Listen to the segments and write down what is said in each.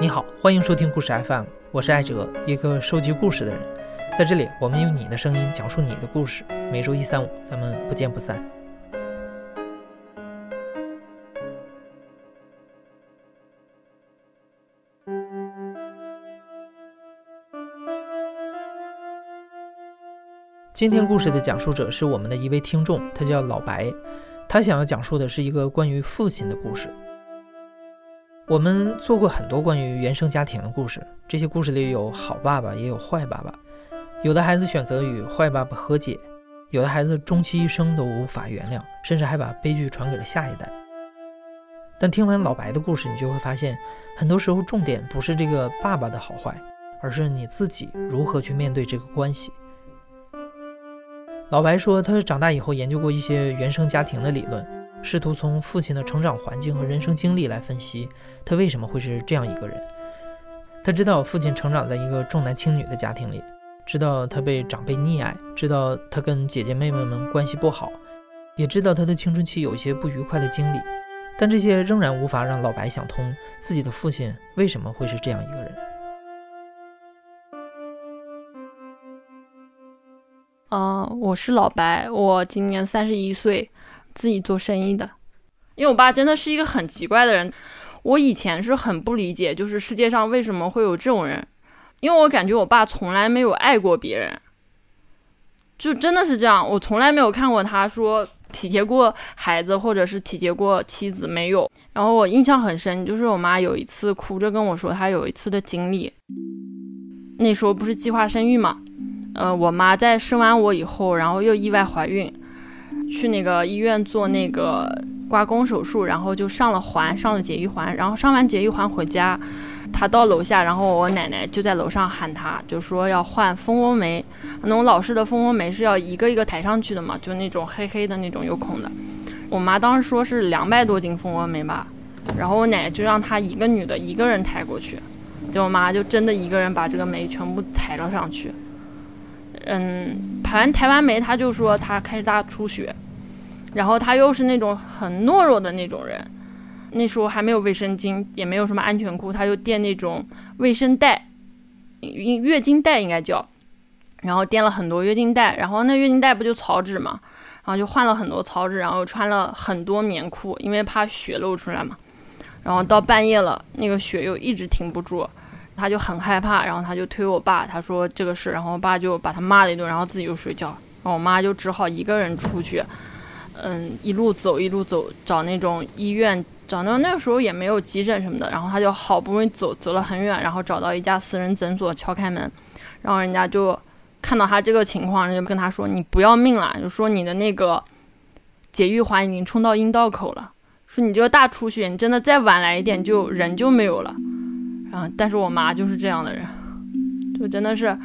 你好，欢迎收听故事 FM，我是艾哲，一个收集故事的人。在这里，我们用你的声音讲述你的故事。每周一、三、五，咱们不见不散。今天故事的讲述者是我们的一位听众，他叫老白，他想要讲述的是一个关于父亲的故事。我们做过很多关于原生家庭的故事，这些故事里有好爸爸，也有坏爸爸。有的孩子选择与坏爸爸和解，有的孩子终其一生都无法原谅，甚至还把悲剧传给了下一代。但听完老白的故事，你就会发现，很多时候重点不是这个爸爸的好坏，而是你自己如何去面对这个关系。老白说，他长大以后研究过一些原生家庭的理论。试图从父亲的成长环境和人生经历来分析他为什么会是这样一个人。他知道父亲成长在一个重男轻女的家庭里，知道他被长辈溺爱，知道他跟姐姐妹妹们关系不好，也知道他的青春期有一些不愉快的经历。但这些仍然无法让老白想通自己的父亲为什么会是这样一个人。嗯，我是老白，我今年三十一岁。自己做生意的，因为我爸真的是一个很奇怪的人。我以前是很不理解，就是世界上为什么会有这种人，因为我感觉我爸从来没有爱过别人，就真的是这样。我从来没有看过他说体贴过孩子，或者是体贴过妻子，没有。然后我印象很深，就是我妈有一次哭着跟我说她有一次的经历，那时候不是计划生育嘛，呃，我妈在生完我以后，然后又意外怀孕。去那个医院做那个刮宫手术，然后就上了环，上了节育环，然后上完节育环回家，他到楼下，然后我奶奶就在楼上喊他，就说要换蜂窝煤，那种老式的蜂窝煤是要一个一个抬上去的嘛，就那种黑黑的那种有孔的。我妈当时说是两百多斤蜂窝煤吧，然后我奶奶就让她一个女的一个人抬过去，结果我妈就真的一个人把这个煤全部抬了上去。嗯，排完台湾梅，他就说他开始大出血，然后他又是那种很懦弱的那种人，那时候还没有卫生巾，也没有什么安全裤，他就垫那种卫生带，月经带应该叫，然后垫了很多月经带，然后那月经带不就草纸嘛，然后就换了很多草纸，然后穿了很多棉裤，因为怕血漏出来嘛，然后到半夜了，那个血又一直停不住。他就很害怕，然后他就推我爸，他说这个事，然后我爸就把他骂了一顿，然后自己就睡觉，然后我妈就只好一个人出去，嗯，一路走一路走，找那种医院，找那那个时候也没有急诊什么的，然后他就好不容易走走了很远，然后找到一家私人诊所，敲开门，然后人家就看到他这个情况，就跟他说你不要命了，就说你的那个节育环已经冲到阴道口了，说你这个大出血，你真的再晚来一点就人就没有了。啊！但是我妈就是这样的人，就真的是，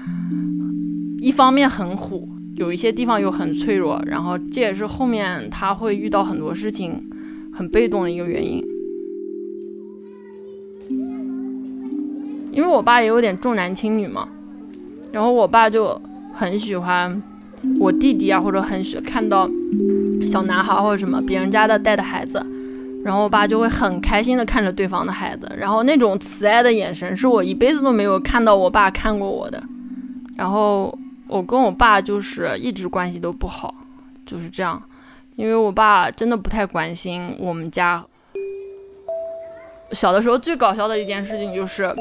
一方面很虎，有一些地方又很脆弱，然后这也是后面她会遇到很多事情很被动的一个原因。因为我爸也有点重男轻女嘛，然后我爸就很喜欢我弟弟啊，或者很喜看到小男孩或者什么别人家的带的孩子。然后我爸就会很开心的看着对方的孩子，然后那种慈爱的眼神是我一辈子都没有看到我爸看过我的。然后我跟我爸就是一直关系都不好，就是这样，因为我爸真的不太关心我们家。小的时候最搞笑的一件事情就是，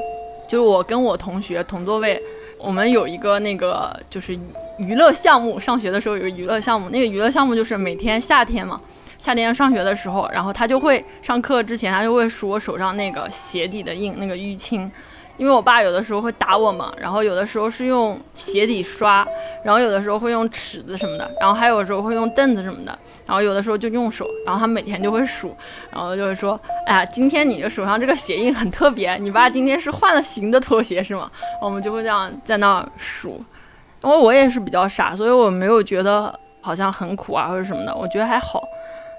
就是我跟我同学同座位，我们有一个那个就是娱乐项目，上学的时候有个娱乐项目，那个娱乐项目就是每天夏天嘛。夏天上学的时候，然后他就会上课之前，他就会数我手上那个鞋底的印，那个淤青。因为我爸有的时候会打我嘛，然后有的时候是用鞋底刷，然后有的时候会用尺子什么的，然后还有时候会用凳子什么的，然后有的时候就用手，然后他每天就会数，然后就会说：“哎呀，今天你的手上这个鞋印很特别，你爸今天是换了新的拖鞋是吗？”我们就会这样在那数。因为我也是比较傻，所以我没有觉得好像很苦啊或者什么的，我觉得还好。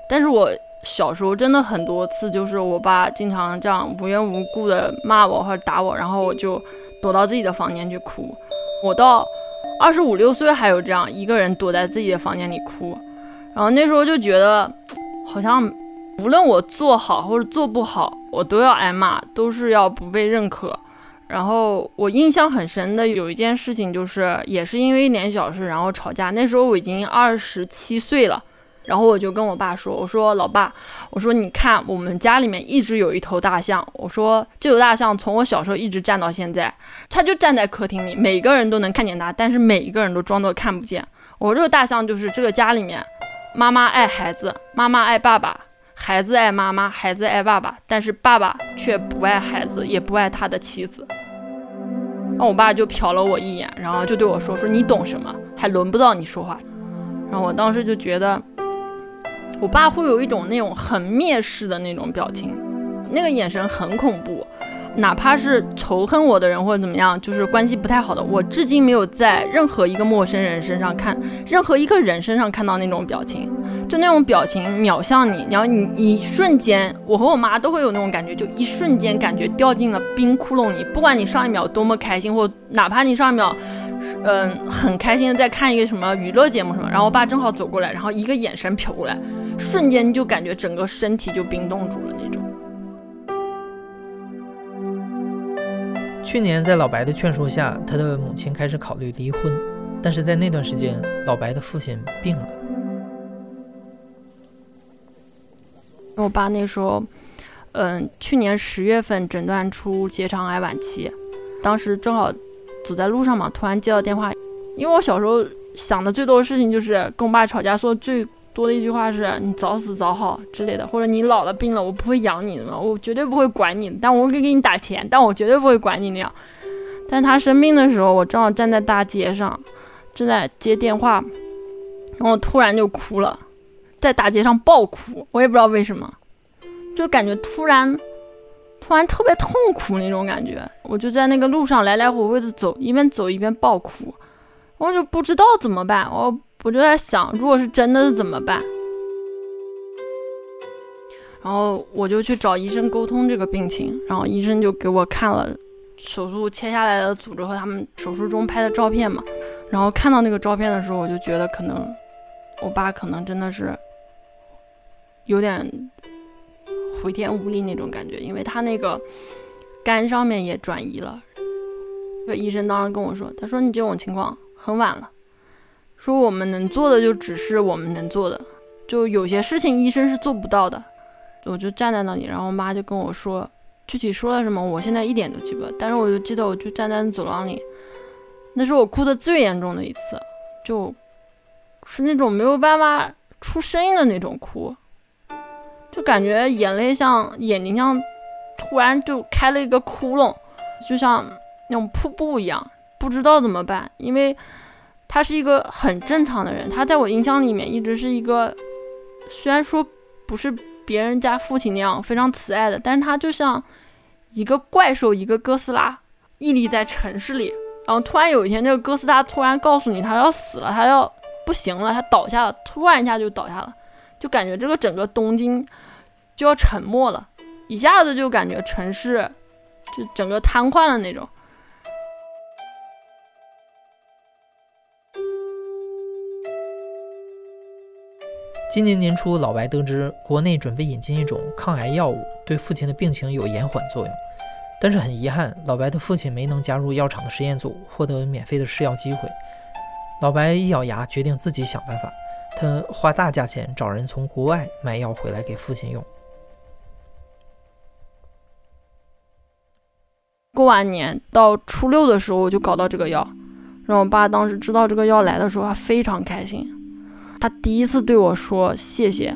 但是我小时候真的很多次，就是我爸经常这样无缘无故的骂我或者打我，然后我就躲到自己的房间去哭。我到二十五六岁还有这样一个人躲在自己的房间里哭，然后那时候就觉得好像无论我做好或者做不好，我都要挨骂，都是要不被认可。然后我印象很深的有一件事情，就是也是因为一点小事，然后吵架。那时候我已经二十七岁了，然后我就跟我爸说：“我说老爸，我说你看我们家里面一直有一头大象，我说这头大象从我小时候一直站到现在，它就站在客厅里，每个人都能看见它，但是每一个人都装作看不见。我这个大象就是这个家里面，妈妈爱孩子，妈妈爱爸爸。”孩子爱妈妈，孩子爱爸爸，但是爸爸却不爱孩子，也不爱他的妻子。然后我爸就瞟了我一眼，然后就对我说：“说你懂什么？还轮不到你说话。”然后我当时就觉得，我爸会有一种那种很蔑视的那种表情，那个眼神很恐怖。哪怕是仇恨我的人或者怎么样，就是关系不太好的，我至今没有在任何一个陌生人身上看，任何一个人身上看到那种表情，就那种表情秒向你，然后你一瞬间，我和我妈都会有那种感觉，就一瞬间感觉掉进了冰窟窿里。不管你上一秒多么开心，或哪怕你上一秒，嗯，很开心的在看一个什么娱乐节目什么，然后我爸正好走过来，然后一个眼神瞟过来，瞬间就感觉整个身体就冰冻住了那种。去年在老白的劝说下，他的母亲开始考虑离婚，但是在那段时间，老白的父亲病了。我爸那时候，嗯，去年十月份诊断出结肠癌晚期，当时正好走在路上嘛，突然接到电话，因为我小时候想的最多的事情就是跟我爸吵架，说最。多的一句话是你早死早好之类的，或者你老了病了，我不会养你的嘛，我绝对不会管你，但我会给你打钱，但我绝对不会管你那样。但他生病的时候，我正好站在大街上，正在接电话，然后突然就哭了，在大街上爆哭，我也不知道为什么，就感觉突然，突然特别痛苦那种感觉，我就在那个路上来来回回的走，一边走一边爆哭，我就不知道怎么办，我。我就在想，如果是真的，怎么办？然后我就去找医生沟通这个病情，然后医生就给我看了手术切下来的组织和他们手术中拍的照片嘛。然后看到那个照片的时候，我就觉得可能我爸可能真的是有点回天无力那种感觉，因为他那个肝上面也转移了。医生当时跟我说，他说你这种情况很晚了。说我们能做的就只是我们能做的，就有些事情医生是做不到的。我就站在那里，然后我妈就跟我说，具体说了什么，我现在一点都记不得。但是我就记得，我就站在走廊里，那是我哭的最严重的一次，就是那种没有办法出声音的那种哭，就感觉眼泪像眼睛像突然就开了一个窟窿，就像那种瀑布一样，不知道怎么办，因为。他是一个很正常的人，他在我印象里面一直是一个，虽然说不是别人家父亲那样非常慈爱的，但是他就像一个怪兽，一个哥斯拉屹立在城市里，然后突然有一天，这个哥斯拉突然告诉你他要死了，他要不行了，他倒下了，突然一下就倒下了，就感觉这个整个东京就要沉默了，一下子就感觉城市就整个瘫痪了那种。今年年初，老白得知国内准备引进一种抗癌药物，对父亲的病情有延缓作用。但是很遗憾，老白的父亲没能加入药厂的实验组，获得免费的试药机会。老白一咬牙，决定自己想办法。他花大价钱找人从国外买药回来给父亲用。过完年到初六的时候，我就搞到这个药。然后我爸当时知道这个药来的时候，他非常开心。他第一次对我说谢谢，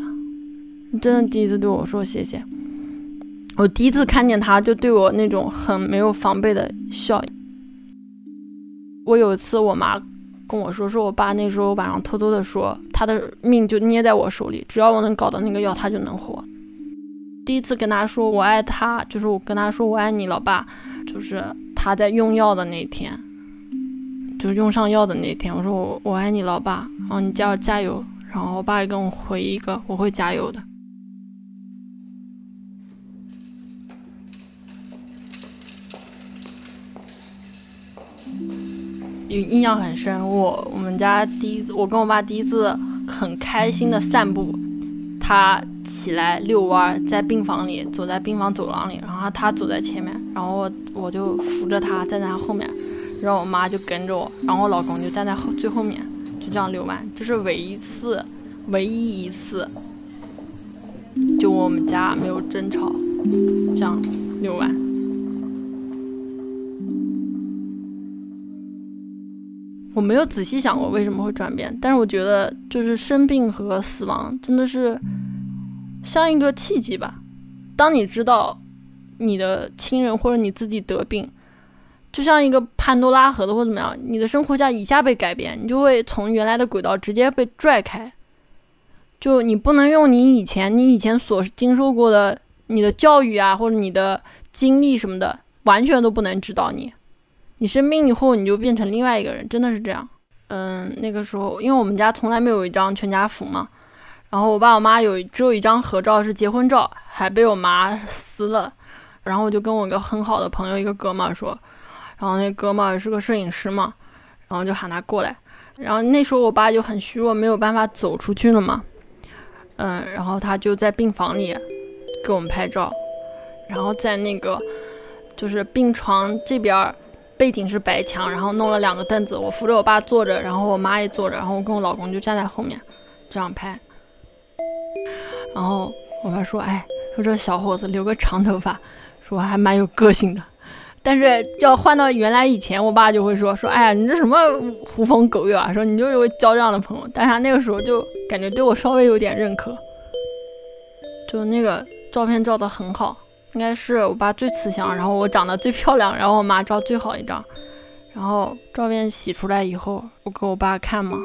你真的第一次对我说谢谢。我第一次看见他就对我那种很没有防备的笑。我有一次我妈跟我说，说我爸那时候晚上偷偷的说，他的命就捏在我手里，只要我能搞到那个药，他就能活。第一次跟他说我爱他，就是我跟他说我爱你，老爸，就是他在用药的那天。就用上药的那天，我说我我爱你，老爸，然后你叫我加油，然后我爸也跟我回一个我会加油的。印印象很深，我我们家第一，我跟我爸第一次很开心的散步，他。起来遛弯，在病房里走在病房走廊里，然后他走在前面，然后我我就扶着他站在他后面，然后我妈就跟着我，然后我老公就站在后最后面，就这样遛弯，这是唯一一次，唯一一次，就我们家没有争吵，这样遛弯。我没有仔细想过为什么会转变，但是我觉得就是生病和死亡真的是像一个契机吧。当你知道你的亲人或者你自己得病，就像一个潘多拉盒子或怎么样，你的生活下一下被改变，你就会从原来的轨道直接被拽开。就你不能用你以前你以前所经受过的你的教育啊或者你的经历什么的，完全都不能指导你。你生病以后，你就变成另外一个人，真的是这样。嗯，那个时候，因为我们家从来没有一张全家福嘛，然后我爸我妈有只有一张合照是结婚照，还被我妈撕了。然后我就跟我一个很好的朋友，一个哥们说，然后那哥们儿是个摄影师嘛，然后就喊他过来。然后那时候我爸就很虚弱，没有办法走出去了嘛。嗯，然后他就在病房里给我们拍照，然后在那个就是病床这边。背景是白墙，然后弄了两个凳子，我扶着我爸坐着，然后我妈也坐着，然后我跟我老公就站在后面，这样拍。然后我爸说：“哎，说这小伙子留个长头发，说还蛮有个性的。”但是要换到原来以前，我爸就会说：“说哎呀，你这什么狐朋狗友啊？说你就有交这样的朋友。”但他那个时候就感觉对我稍微有点认可，就那个照片照得很好。应该是我爸最慈祥，然后我长得最漂亮，然后我妈照最好一张，然后照片洗出来以后，我给我爸看嘛，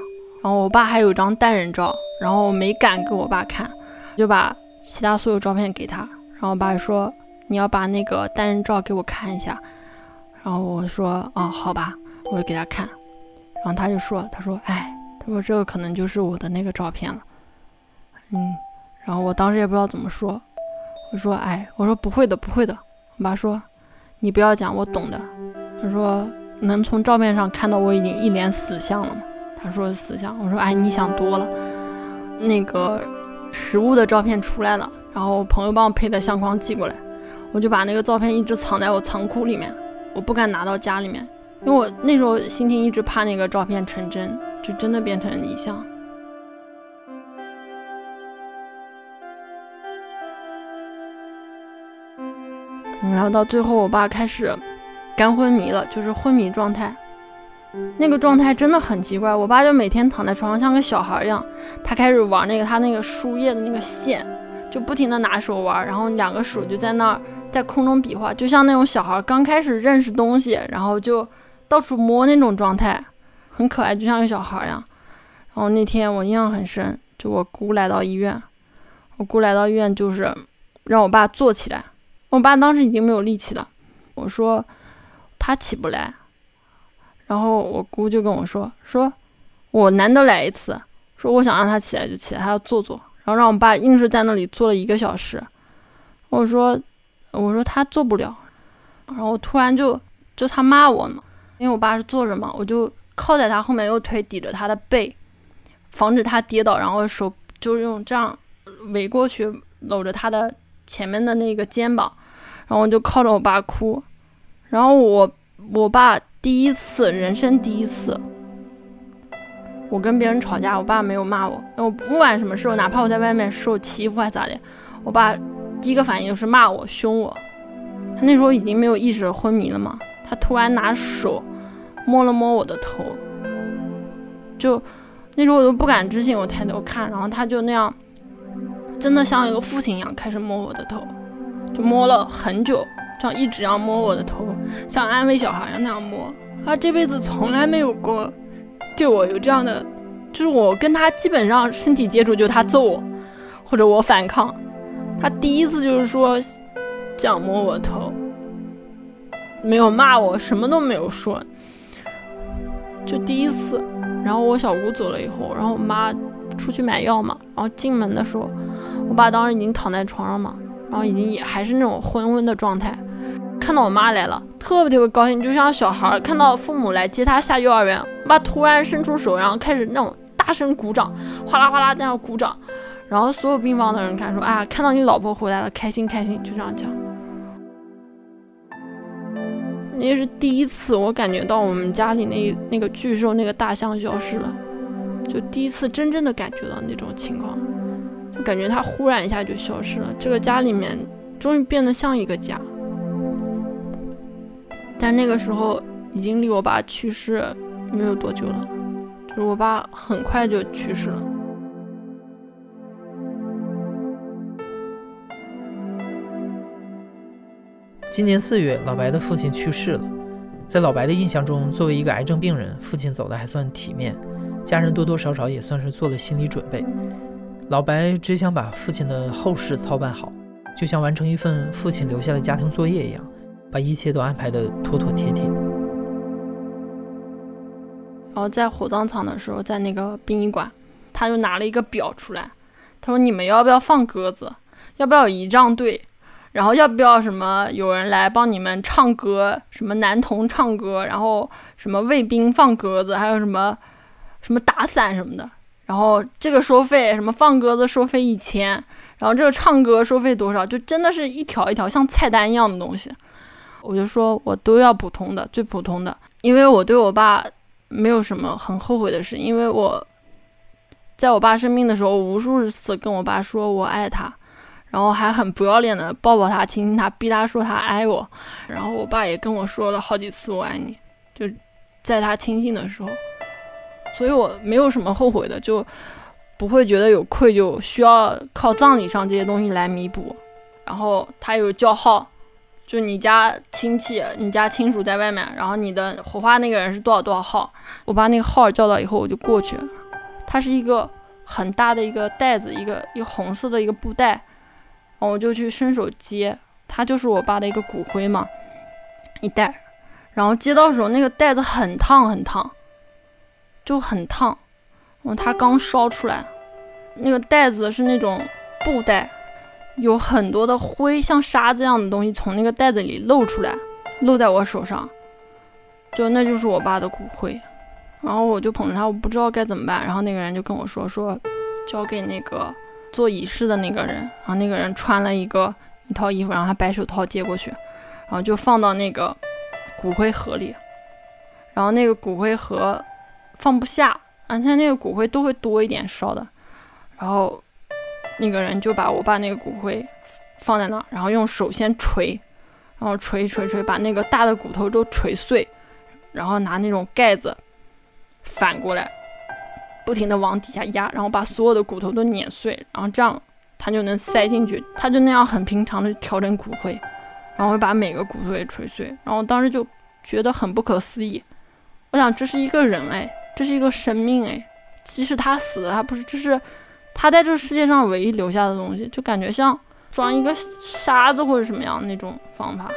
然后我爸还有一张单人照，然后我没敢给我爸看，就把其他所有照片给他，然后我爸说你要把那个单人照给我看一下，然后我说哦好吧，我就给他看，然后他就说他说哎，他说这个可能就是我的那个照片了，嗯，然后我当时也不知道怎么说。我说：“哎，我说不会的，不会的。”我爸说：“你不要讲，我懂的。”他说：“能从照片上看到我已经一脸死相了吗？”他说：“死相。”我说：“哎，你想多了。”那个实物的照片出来了，然后朋友帮我配的相框寄过来，我就把那个照片一直藏在我仓库里面，我不敢拿到家里面，因为我那时候心情一直怕那个照片成真，就真的变成遗像。然后到最后，我爸开始干昏迷了，就是昏迷状态。那个状态真的很奇怪。我爸就每天躺在床上像个小孩一样，他开始玩那个他那个输液的那个线，就不停的拿手玩，然后两个手就在那儿在空中比划，就像那种小孩刚开始认识东西，然后就到处摸那种状态，很可爱，就像个小孩一样。然后那天我印象很深，就我姑来到医院，我姑来到医院就是让我爸坐起来。我爸当时已经没有力气了，我说他起不来，然后我姑就跟我说说，我难得来一次，说我想让他起来就起来，他要坐坐，然后让我爸硬是在那里坐了一个小时。我说我说他做不了，然后突然就就他骂我嘛，因为我爸是坐着嘛，我就靠在他后面，用腿抵着他的背，防止他跌倒，然后手就用这样围过去搂着他的前面的那个肩膀。然后我就靠着我爸哭，然后我我爸第一次人生第一次，我跟别人吵架，我爸没有骂我，我不管什么事，哪怕我在外面受欺负还咋的，我爸第一个反应就是骂我凶我。他那时候已经没有意识昏迷了嘛，他突然拿手摸了摸我的头，就那时候我都不敢置信，我抬头看，然后他就那样，真的像一个父亲一样开始摸我的头。就摸了很久，这样一直要摸我的头，像安慰小孩一样那样摸。他这辈子从来没有过对我有这样的，就是我跟他基本上身体接触，就他揍我，或者我反抗。他第一次就是说这样摸我头，没有骂我，什么都没有说，就第一次。然后我小姑走了以后，然后我妈出去买药嘛，然后进门的时候，我爸当时已经躺在床上嘛。然后已经也还是那种昏昏的状态，看到我妈来了，特别特别高兴，就像小孩看到父母来接他下幼儿园。我爸突然伸出手，然后开始那种大声鼓掌，哗啦哗啦在那鼓掌。然后所有病房的人看说啊，看到你老婆回来了，开心开心，就这样讲。那是第一次，我感觉到我们家里那那个巨兽那个大象消失了，就第一次真正的感觉到那种情况，就感觉它忽然一下就消失了，这个家里面终于变得像一个家。但那个时候已经离我爸去世没有多久了，就是我爸很快就去世了。今年四月，老白的父亲去世了。在老白的印象中，作为一个癌症病人，父亲走的还算体面，家人多多少少也算是做了心理准备。老白只想把父亲的后事操办好，就像完成一份父亲留下的家庭作业一样，把一切都安排得妥妥帖帖。然后在火葬场的时候，在那个殡仪馆，他就拿了一个表出来，他说：“你们要不要放鸽子？要不要仪仗队？”然后要不要什么有人来帮你们唱歌？什么男童唱歌，然后什么卫兵放鸽子，还有什么什么打伞什么的。然后这个收费，什么放鸽子收费一千，然后这个唱歌收费多少？就真的是一条一条像菜单一样的东西。我就说我都要普通的，最普通的，因为我对我爸没有什么很后悔的事，因为我在我爸生病的时候，无数次跟我爸说我爱他。然后还很不要脸的抱抱他，亲亲他，逼他说他爱我。然后我爸也跟我说了好几次我爱你，就在他亲近的时候。所以我没有什么后悔的，就不会觉得有愧疚，需要靠葬礼上这些东西来弥补。然后他有叫号，就你家亲戚、你家亲属在外面，然后你的火化那个人是多少多少号，我把那个号叫到以后我就过去。它是一个很大的一个袋子，一个一个红色的一个布袋。我就去伸手接，它就是我爸的一个骨灰嘛，一袋。然后接到手，那个袋子很烫很烫，就很烫。然后它刚烧出来，那个袋子是那种布袋，有很多的灰，像沙子一样的东西从那个袋子里漏出来，漏在我手上，就那就是我爸的骨灰。然后我就捧着它，我不知道该怎么办。然后那个人就跟我说说，交给那个。做仪式的那个人，然后那个人穿了一个一套衣服，然后他白手套接过去，然后就放到那个骨灰盒里，然后那个骨灰盒放不下，而且那个骨灰都会多一点烧的，然后那个人就把我把那个骨灰放在那儿，然后用手先锤，然后锤锤锤，把那个大的骨头都锤碎，然后拿那种盖子反过来。不停的往底下压，然后把所有的骨头都碾碎，然后这样它就能塞进去。他就那样很平常的调整骨灰，然后会把每个骨头也锤碎。然后当时就觉得很不可思议。我想这是一个人哎，这是一个生命哎，即使他死了，他不是，这是他在这个世界上唯一留下的东西，就感觉像装一个沙子或者什么样那种方法。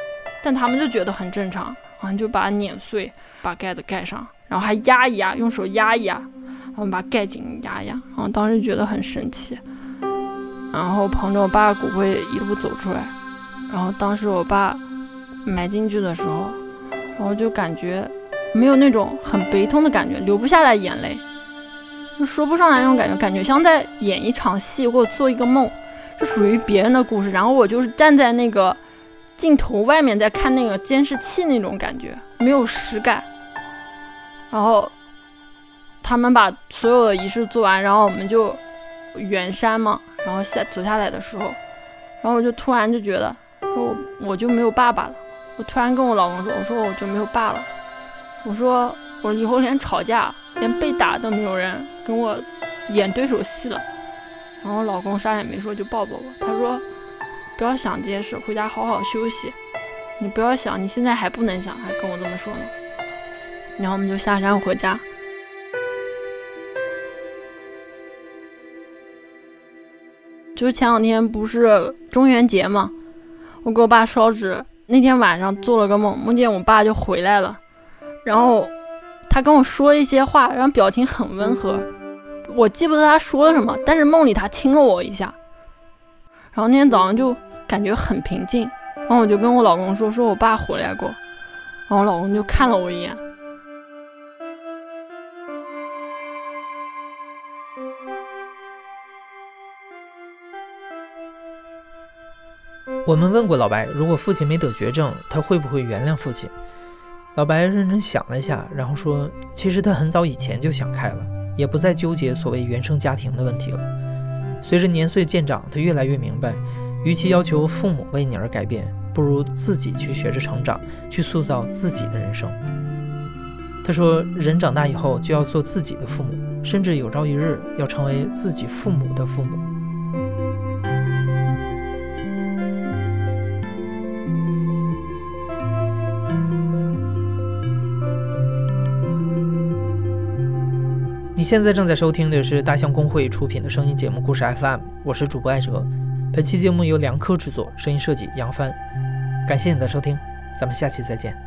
但他们就觉得很正常，然后就把它碾碎，把盖子盖上，然后还压一压，用手压一压。我们把盖紧压压，然后当时觉得很神奇，然后捧着我爸的骨灰一路走出来，然后当时我爸埋进去的时候，然后就感觉没有那种很悲痛的感觉，流不下来眼泪，就说不上来那种感觉，感觉像在演一场戏或者做一个梦，是属于别人的故事，然后我就是站在那个镜头外面在看那个监视器那种感觉，没有实感，然后。他们把所有的仪式做完，然后我们就远山嘛，然后下走下来的时候，然后我就突然就觉得，说我就没有爸爸了。我突然跟我老公说，我说我就没有爸了。我说我以后连吵架、连被打都没有人跟我演对手戏了。然后老公啥也没说，就抱抱我。他说不要想这些事，回家好好休息。你不要想，你现在还不能想，还跟我这么说呢。然后我们就下山回家。就是前两天不是中元节嘛，我给我爸烧纸，那天晚上做了个梦，梦见我爸就回来了，然后他跟我说一些话，然后表情很温和，我记不得他说了什么，但是梦里他亲了我一下，然后那天早上就感觉很平静，然后我就跟我老公说，说我爸回来过，然后我老公就看了我一眼。我们问过老白，如果父亲没得绝症，他会不会原谅父亲？老白认真想了一下，然后说：“其实他很早以前就想开了，也不再纠结所谓原生家庭的问题了。随着年岁渐长，他越来越明白，与其要求父母为你而改变，不如自己去学着成长，去塑造自己的人生。”他说：“人长大以后就要做自己的父母，甚至有朝一日要成为自己父母的父母。”现在正在收听的是大象公会出品的声音节目《故事 FM》，我是主播艾哲。本期节目由梁科制作，声音设计杨帆。感谢你的收听，咱们下期再见。